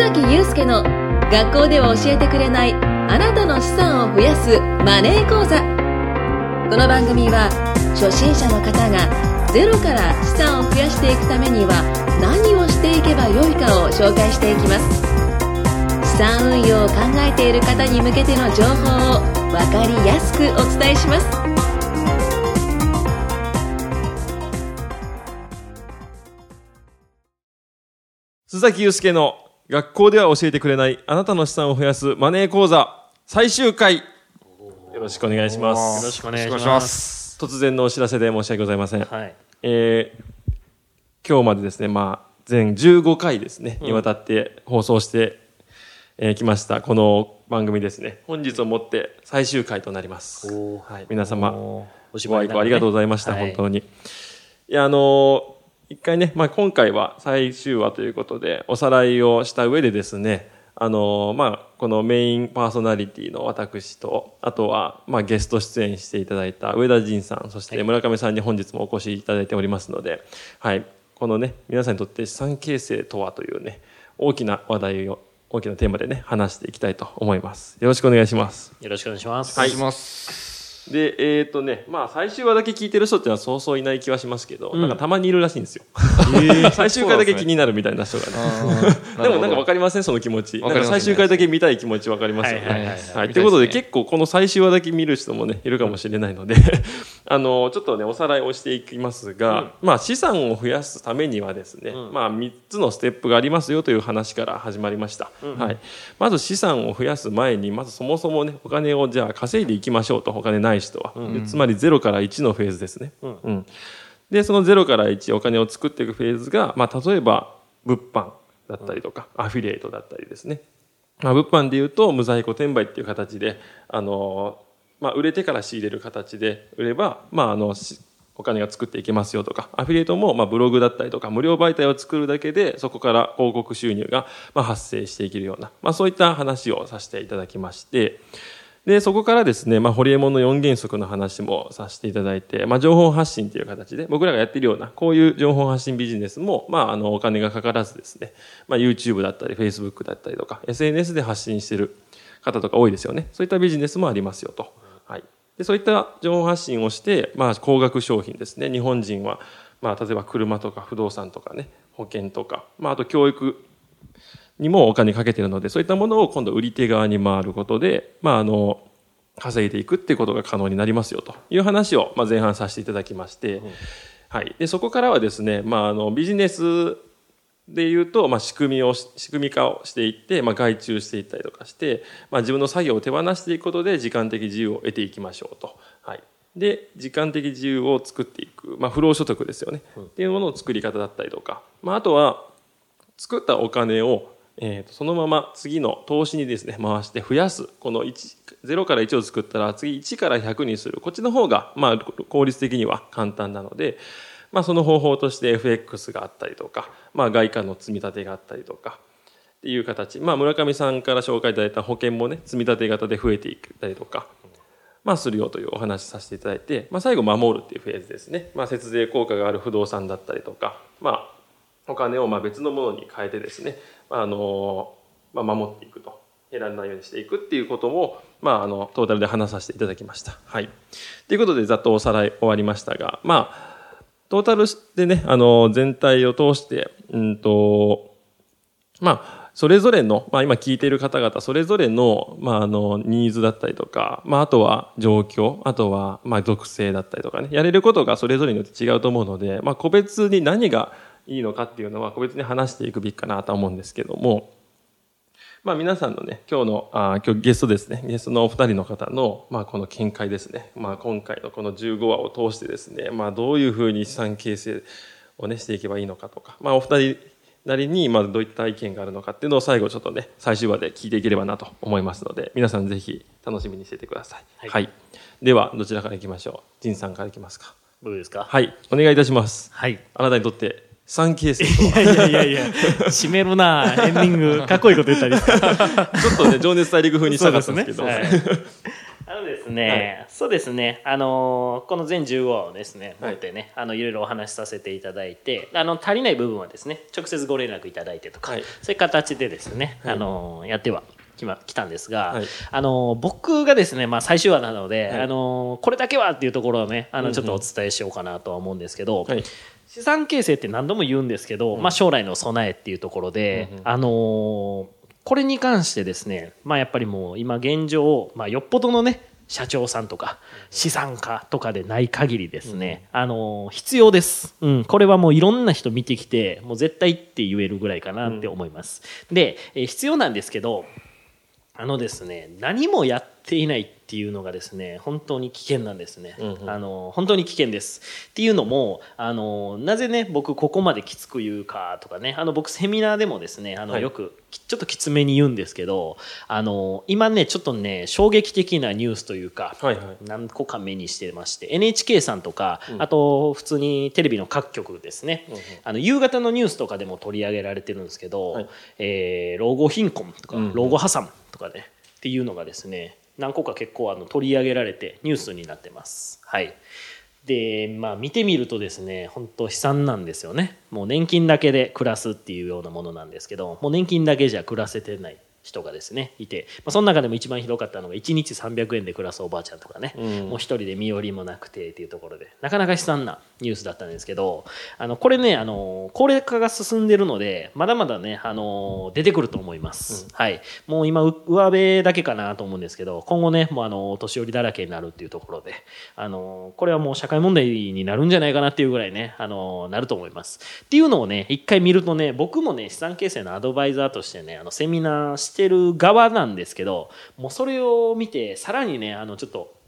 崎祐介の学校では教えてくれないあなたの資産を増やすマネー講座。この番組は初心者の方がゼロから資産を増やしていくためには何をしていけばよいかを紹介していきます。資産運用を考えている方に向けての情報を分かりやすくお伝えします。須崎祐介の学校では教えてくれないあなたの資産を増やすマネー講座最終回よろしくお願いしますよろしくお願いしま。ますす。突然のお知らせで申し訳ございません、はい。えー今日までですね、まあ、全15回ですね、にわたって放送してき、えー来ました、この番組ですね、本日をもって最終回となります。はい、皆様、おご愛顧ありがとうございました、はい本当に。いや、あのー一回ね、まあ、今回は最終話ということで、おさらいをした上でですね、あのーまあ、このメインパーソナリティの私と、あとは、まあ、ゲスト出演していただいた上田仁さん、そして村上さんに本日もお越しいただいておりますので、はい、このね、皆さんにとって資産形成とはというね、大きな話題を、大きなテーマでね、話していきたいと思います。よろしくお願いします。よろしくお願いします。お願いします。で、えっ、とね、まあ最終話だけ聞いてる人ってのはそうそういない気はしますけど、んなんかたまにいるらしいんですよ。最終回だけ気になるみたいな人がね。でもなんかわかりません？その気持ち。なんか最終回だけ見たい気持ちわかりますよね。はいということで結構この最終話だけ見る人もね、いるかもしれないので、あの、ちょっとね、おさらいをしていきますが、まあ資産を増やすためにはですね、まあ3つのステップがありますよという話から始まりました。はい。まず資産を増やす前に、まずそもそもね、お金をじゃあ稼いでいきましょうと、お金ない人は。でつまり0から1のフェーズですね。うんで、その0から1お金を作っていくフェーズが、まあ、例えば、物販だったりとか、アフィリエイトだったりですね。まあ、物販で言うと、無在庫転売っていう形で、あの、まあ、売れてから仕入れる形で売れば、まあ、あの、お金が作っていけますよとか、アフィリエイトも、まあ、ブログだったりとか、無料媒体を作るだけで、そこから広告収入が、まあ、発生していけるような、まあ、そういった話をさせていただきまして、で、そこからですね、まあ、ホリエモンの4原則の話もさせていただいて、まあ、情報発信という形で、僕らがやっているような、こういう情報発信ビジネスも、まあ、あの、お金がかからずですね、まあ、YouTube だったり、Facebook だったりとか、SNS で発信している方とか多いですよね。そういったビジネスもありますよと。はい。で、そういった情報発信をして、まあ、高額商品ですね。日本人は、まあ、例えば車とか不動産とかね、保険とか、まあ、あと教育にもお金かけてるので、そういったものを今度売り手側に回ることで、まあ、あの、稼いでいくっていうことが可能になりますよという話を、まあ、前半させていただきまして、はい。で、そこからはですね、まあ、あの、ビジネスで言うと、まあ、仕組みをし、仕組み化をしていって、まあ、外注していったりとかして、まあ、自分の作業を手放していくことで、時間的自由を得ていきましょうと。はい。で、時間的自由を作っていく、まあ、不労所得ですよね。っていうものの作り方だったりとか、まあ、あとは、作ったお金を、えー、とそのまま次の投資にですね回して増やすこの1 0から1を作ったら次1から100にするこっちの方が、まあ、効率的には簡単なので、まあ、その方法として FX があったりとか、まあ、外貨の積み立てがあったりとかっていう形、まあ、村上さんから紹介いただいた保険もね積み立て型で増えていったりとか、まあ、するよというお話させていただいて、まあ、最後守るっていうフェーズですね、まあ、節税効果がある不動産だったりとか、まあ、お金をまあ別のものに変えてですね、まああのまあ、守っていくと。減らないようにしていくっていうことも、まあ、あのトータルで話させていただきました。はい、ということでざっとおさらい終わりましたが、まあ、トータルでねあの全体を通して、うんとまあ、それぞれの、まあ、今聞いている方々それぞれの,、まあ、あのニーズだったりとか、まあ、あとは状況あとは、まあ、属性だったりとかねやれることがそれぞれによって違うと思うので、まあ、個別に何がいいのかっていうのは個別に話していくべきかなと思うんですけども、まあ、皆さんのね今日のあ今日ゲストですねゲストのお二人の方の、まあ、この見解ですね、まあ、今回のこの15話を通してですね、まあ、どういうふうに資産形成をねしていけばいいのかとか、まあ、お二人なりにまあどういった意見があるのかっていうのを最後ちょっとね最終話で聞いていければなと思いますので皆さんぜひ楽しみにしていてください。はいはい、ではどちらからいきましょう？仁さんからいきますか。どうですか？はいお願いいたします。はい。あなたにとって資産形成とはいやいやいやいや、締めるなエンディング、かっこいいこと言ったり。ちょっとね、情熱大陸風にしたかったんですけど。ね。はい。あのですね、そうですね、あのーこの全15話をですね、持ってね、あのいろいろお話しさせていただいて、あの足りない部分はですね、直接ご連絡いただいてとか、はい。そういう形でですね、はい。あのーやっては。きま来たんですが、はい。あのー僕がですね、まあ、最終話なので、はい。あのーこれだけはっていうところをねあのちょっとお伝えしようかなとは思うんですけど、はい資産形成って何度も言うんですけど、まあ、将来の備えっていうところで、うんうん。あのーこれに関してですね、まあ、やっぱりもう今現状、まあ、よっぽどのね社長さんとか資産家とかでない限りですね、あのー必要です、うん、これはもういろんな人見てきてもう絶対って言えるぐらいかなって思います、で、えー必要なんですけどあのですね何もやっていないっていうのがですね本当に危険なんですね、うんうん。あの本当に危険です。っていうのもあのなぜね僕ここまできつく言うかとかねあの僕セミナーでもですねあの、はい。よくきちょっときつめに言うんですけどあの今ねちょっとね衝撃的なニュースというか、はいはい。何個か目にしてまして NHK さんとか、うん。あと普通にテレビの各局ですね、うんうん。あの夕方のニュースとかでも取り上げられてるんですけど、はい。えー老後貧困とか、老後破産。とかね。っていうのがですね何個か結構あの取り上げられてニュースになってます。はい。でまあ見てみるとですね本当悲惨なんですよね。もう年金だけで暮らすっていうようなものなんですけどもう年金だけじゃ暮らせてない。人がですねいて、まあ、その中でも一番ひどかったのが1日300円で暮らすおばあちゃんとかね、うん。もう一人で身寄りもなくてっていうところでなかなか悲惨なニュースだったんですけどあのこれねあの高齢化が進んでるのでまだまだねあの出てくると思います、はい。もう今う上辺だけかなと思うんですけど今後ねもうあのお年寄りだらけになるっていうところであのこれはもう社会問題になるんじゃないかなっていうぐらいねあのなると思います。っていうのをね一回見るとね僕もね資産形成のアドバイザーとしてねあのセミナーしてる側なんですけどもうそれを見てさらにねあのちょっと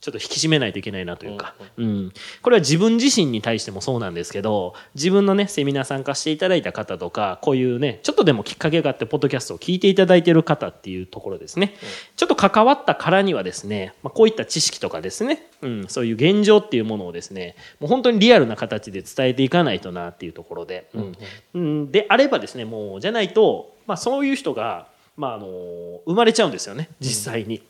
ちょっと引き締めないといけないなというか、うん、これは自分自身に対してもそうなんですけど自分のねセミナー参加していただいた方とかこういうねちょっとでもきっかけがあってポッドキャストを聞いていただいている方っていうところですね、ちょっと関わったからにはですね、まあ、こういった知識とかですね、うん、そういう現状っていうものをですねもう本当にリアルな形で伝えていかないとなっていうところで、うん。うん、であればですねもうじゃないと、まあ、そういう人が、まあ、あの生まれちゃうんですよね実際に。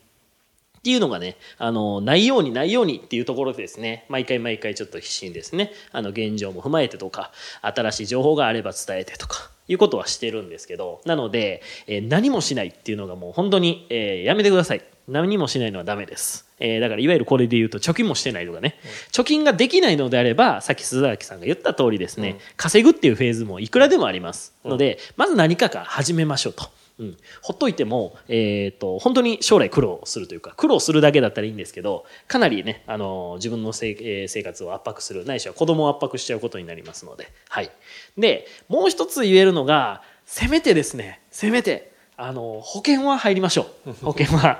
っていうのがね、あの、ないようにないようにっていうところでですね、毎回毎回ちょっと必死にですね、あの、現状も踏まえてとか、新しい情報があれば伝えてとか、いうことはしてるんですけど、なので、えー何もしないっていうのがもう本当に、えーやめてください。何もしないのはダメです。えーだからいわゆるこれで言うと貯金もしてないとかね、貯金ができないのであれば、さっき鈴崎さんが言った通りですね、稼ぐっていうフェーズもいくらでもあります。ので、まず何かから始めましょうと。うん、ほっといても、えー、と本当に将来苦労するというか苦労するだけだったらいいんですけどかなりね、あの自分のせ、えー生活を圧迫するないしは子供を圧迫しちゃうことになりますので,、はい、でもう一つ言えるのがせめてですねせめてあの保険は入りましょう。保険は。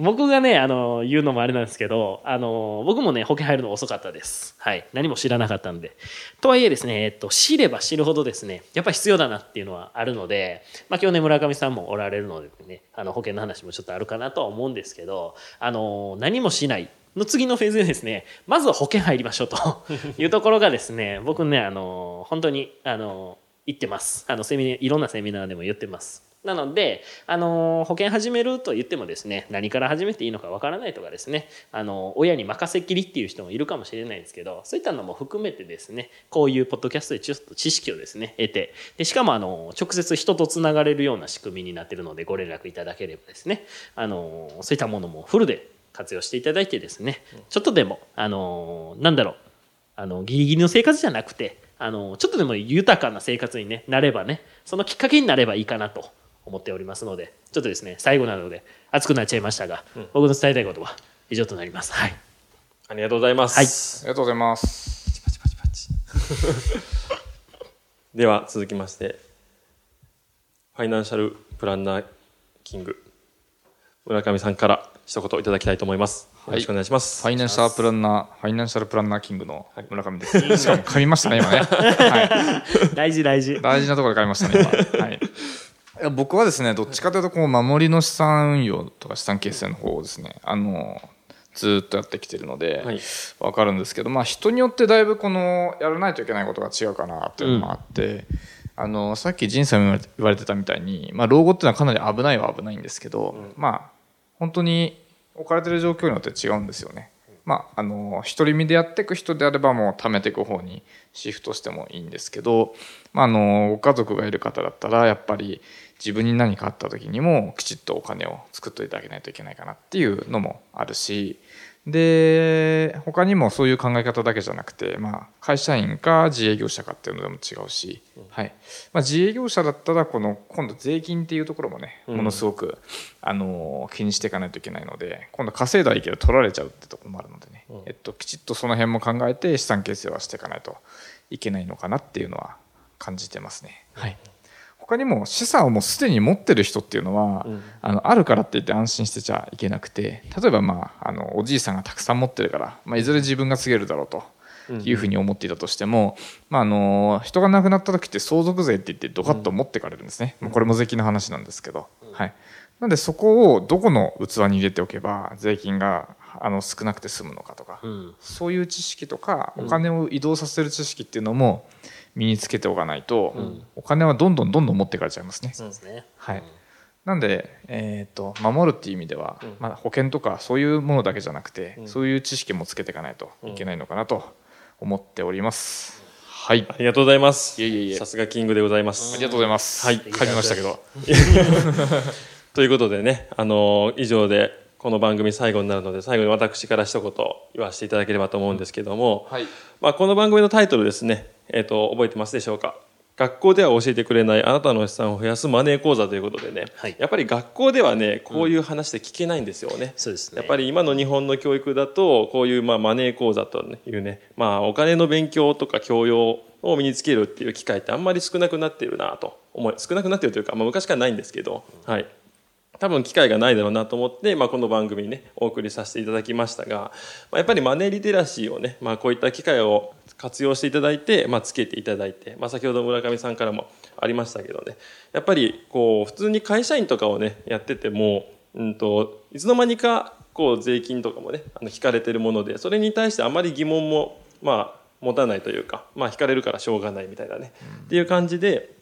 僕がねあの言うのもあれなんですけどあの僕もね保険入るの遅かったです。はい。何も知らなかったんで。とはいえですね、えっと、知れば知るほどですねやっぱり必要だなっていうのはあるので、まあ、今日ね村上さんもおられるのでねあの保険の話もちょっとあるかなとは思うんですけどあの何もしないの次のフェーズでですねまずは保険入りましょうと いうところがですね僕ねあの本当にあの言ってます。あのセミいろんなセミナーでも言ってますなので、あの保険始めると言ってもですね何から始めていいのかわからないとかですね、あの親に任せきりっていう人もいるかもしれないんですけどそういったのも含めてですねこういうポッドキャストでちょっと知識をですね得てでしかもあの直接人とつながれるような仕組みになっているのでご連絡いただければですねあのそういったものもフルで活用していただいてですねちょっとでもあのなんだろうあのギリギリの生活じゃなくてあのちょっとでも豊かな生活に、ね、なればねそのきっかけになればいいかなと思っておりますのでちょっとですね最後なので熱くなっちゃいましたが、僕の伝えたいことは以上となります。はいありがとうございます。ありがとうございます。パチパチパチ では続きましてファイナンシャルプランナーキング村上さんから一言いただきたいと思いますよろしくお願いします、ファイナンシャルプランナー、ファイナンシャルプランナーキングの村上です。しかも噛みましたね、今ね。は大事大事い。大事なところで噛みましたね、今。はい。いや僕はですね、どっちかというと、こう、守りの資産運用とか資産形成の方をですね、あの、ずーっとやってきてるので、はい。わかるんですけど、まあ、人によってだいぶこの、やらないといけないことが違うかなっていうのもあって、あの、さっき仁さんも言われてたみたいに、まあ、老後っていうのはかなり危ないは危ないんですけど、まあ、本当に置かれてる状況によって違うんですよね。まあ、あの独り身でやっていく人であればもう貯めていく方にシフトしてもいいんですけど、まあ、あのご家族がいる方だったらやっぱり自分に何かあった時にもきちっとお金を作っといてあげないといけないかなっていうのもあるしで他にもそういう考え方だけじゃなくて、まあ、会社員か自営業者かっていうのでも違うし、はい。まあ、自営業者だったらこの今度税金っていうところもねものすごく、あの気にしていかないといけないので今度稼いだらいいけど取られちゃうってところもあるのでね、えっと、きちっとその辺も考えて資産形成はしていかないといけないのかなっていうのは感じてますね。はい他にも資産をもうすでに持ってる人っていうのは、うん、あのあるからって言って安心してちゃいけなくて例えば、まあ、あのおじいさんがたくさん持ってるから、まあ、いずれ自分が告げるだろうと。いうふうに思っていたとしても、まあ、あの人が亡くなった時って相続税って言ってドカッと持ってかれるんですね、うん、これも税金の話なんですけど、うん、はい、なのでそこをどこの器に入れておけば税金があの少なくて済むのかとか、うん、そういう知識とかお金を移動させる知識っていうのも、身につけておかないと、うん、お金はどんどんどんどん持っていかれちゃいますね。そうですね。はい。なんで、えーと、守るっていう意味では、うん、まあ、保険とかそういうものだけじゃなくて、うん、そういう知識もつけていかないといけないのかなと思っております。はい。ありがとうございます。いえいえいえ。さすがキングでございます。ありがとうございます。はい。噛みましたけど。ということでね、あのー、以上でこの番組最後になるので、最後に私から一言言わせていただければと思うんですけども、はい、まあ、この番組のタイトルですね、えっ、ー、と、覚えてますでしょうか？学校では教えてくれないあなたの資産を増やすマネー講座ということでね、はい、やっぱり学校ではねこういう話で聞けないんですよね。そうですね。やっぱり今の日本の教育だとこういうまあマネー講座というね、まあ、お金の勉強とか教養を身につけるっていう機会ってあんまり少なくなっているなと思い少なくなっているというか、まあ、昔からないんですけど、はい、多分機会がないだろうなと思って、まあ、この番組にねお送りさせていただきましたが、まあ、やっぱりマネーリテラシーをね、まあ、こういった機会を活用していただいて、まあ、つけていただいて、まあ、先ほど村上さんからもありましたけどねやっぱりこう普通に会社員とかをねやってても、うんと、いつの間にかこう税金とかもねあの引かれてるものでそれに対してあまり疑問もまあ持たないというか、まあ、引かれるからしょうがないみたいなね、っていう感じで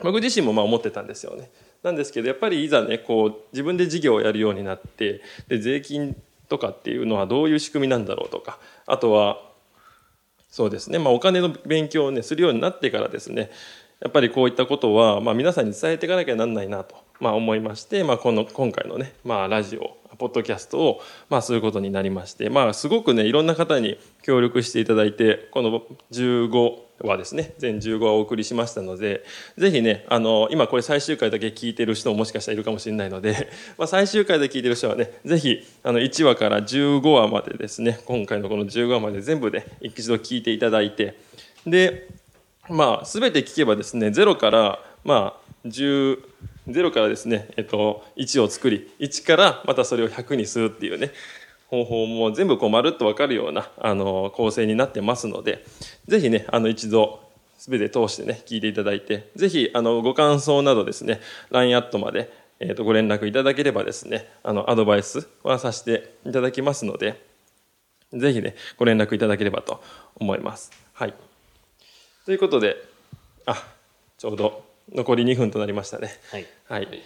僕自身もまあ思ってたんですよね。なんですけどやっぱりいざねこう自分で事業をやるようになってで税金とかっていうのはどういう仕組みなんだろうとかあとはそうですね、まあ、お金の勉強をねするようになってからですねやっぱりこういったことは、まあ、皆さんに伝えていかなきゃなんないなと、まあ、思いまして、まあ、この今回のね、まあ、ラジオポッドキャストを、まあ、することになりまして、まあ、すごくねいろんな方に協力していただいてこの15はですね全15話をお送りしましたのでぜひねあの今これ最終回だけ聞いてる人ももしかしたらいるかもしれないので、まあ、最終回で聞いてる人はねぜひあの1話から15話までですね今回のこの15話まで全部で一度聞いていただいてでまあ全て聞けばですね0からまあ10 0からですね、えっと、1を作り1からまたそれを100にするっていうね方法も全部こうまるっと分かるようなあの構成になってますのでぜひねあの一度全て通してね聞いていただいてぜひあのご感想などですね LINE アットまで、えー、とご連絡いただければですねあのアドバイスはさせていただきますのでぜひねご連絡いただければと思います。はい、ということであちょうど残り2分となりましたね。はい、はい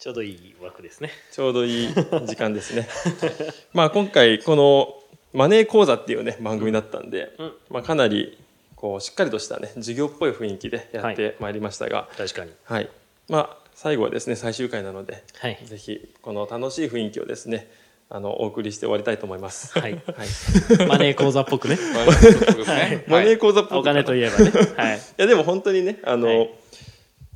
ちょうどいい枠ですね。ちょうどいい時間ですね。まあ今回このマネー講座っていうね番組だったんで、うん、まあかなりこうしっかりとしたね授業っぽい雰囲気でやってまいりましたが、はい、確かに。はい。まあ最後はですね最終回なので、はい、ぜひこの楽しい雰囲気をですね。あのお送りして終わりたいと思います。はい。はい、マネー講座っぽくね。マネー講座っぽく、お金といえばね。はい。いやでも本当にねあの。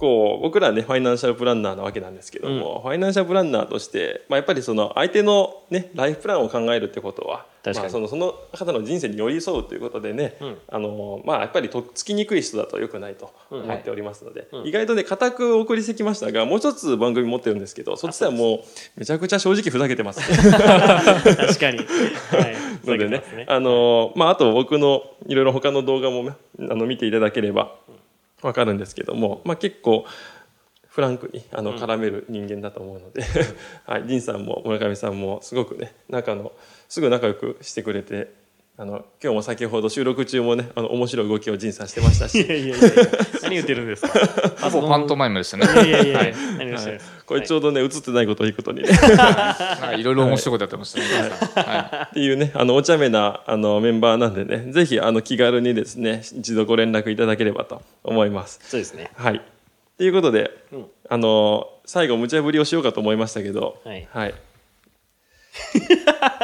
はいこう僕らねファイナンシャルプランナーなわけなんですけども、うん、ファイナンシャルプランナーとして、まあ、やっぱりその相手の、ね、ライフプランを考えるってことはまあ、そのその方の人生に寄り添うということでね、うん、あのまあ、やっぱりとっつきにくい人だとよくないと思っておりますので、うん。はい、意外とね固くお送りしてきましたがもう一つ番組持ってるんですけどそっちではもうめちゃくちゃ正直ふざけてます、確かに、はい、のでね、ね、あの、まあ、あと僕のいろいろ他の動画も、あの見ていただければわかるんですけども、まあ、結構フランクにあの絡める人間だと思うので、はい、仁さんも村上さんもすごくね仲のすぐ仲良くしてくれてあの今日も先ほど収録中もねあの面白い動きを仁さんしてましたし。いやいやいや何言ってるんですか？パントマイムでしたね。いやいやいや、何をしてるんですか？これちょうどね映ってないことをいいことにね。い。ろいろ面白いことやってましたね。皆さんはっていうねあのお茶目なあのメンバーなんでねぜひあの気軽にですね一度ご連絡いただければと思います。そうですね。はい。ということで、うん。あの最後無茶ぶりをしようかと思いましたけどはい。はいい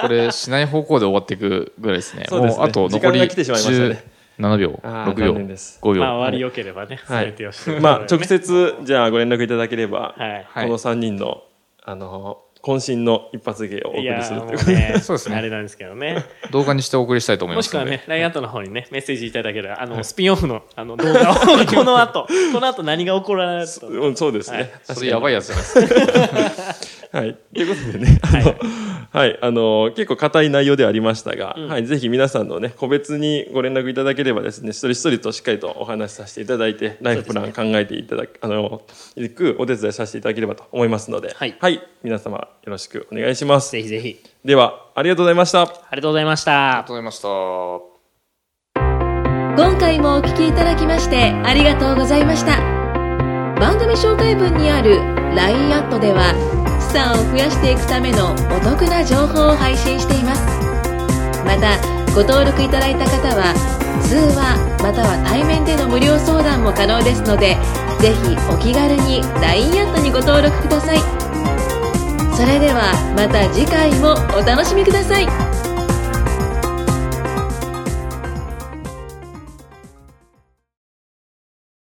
これしない方向で終わっていくぐらいですね。そうですねもうあと残り時間が来てしまいましたね17秒、あー6秒残念です、5秒。まあ、終わりよければね、はい全てをしてまあ直接じゃあご連絡いただければ、はい。はいこの3人のあの渾身の一発芸をお送りするということで そうですねあれなんですけどね。動画にしてお送りしたいと思いもますので。しくはね、ラインアットの方にね、メッセージいただければ、あの、スピンオフのあの動画を、この後、この後何が起こられると。うんそうですね、はいそれやばいやつじゃないですか。はい。ということでね、あの、はい、あの、結構硬い内容ではありましたが、はい、ぜひ皆さんのね、個別にご連絡いただければですね、一人一人としっかりとお話しさせていただいて、ライフプラン考えていただく、あの、いくお手伝いさせていただければと思いますので、はい皆様よろしくお願いします。ぜひぜひ。では、ありがとうございました。ありがとうございましたありがと。うございました。今回もお聞きいただきましてありがとうございました番組紹介文にある LINE アットでは資産を増やしていくためのお得な情報を配信しています。またご登録いただいた方は通話または対面での無料相談も可能ですのでぜひお気軽に LINE アットにご登録ください。それではまた次回もお楽しみください。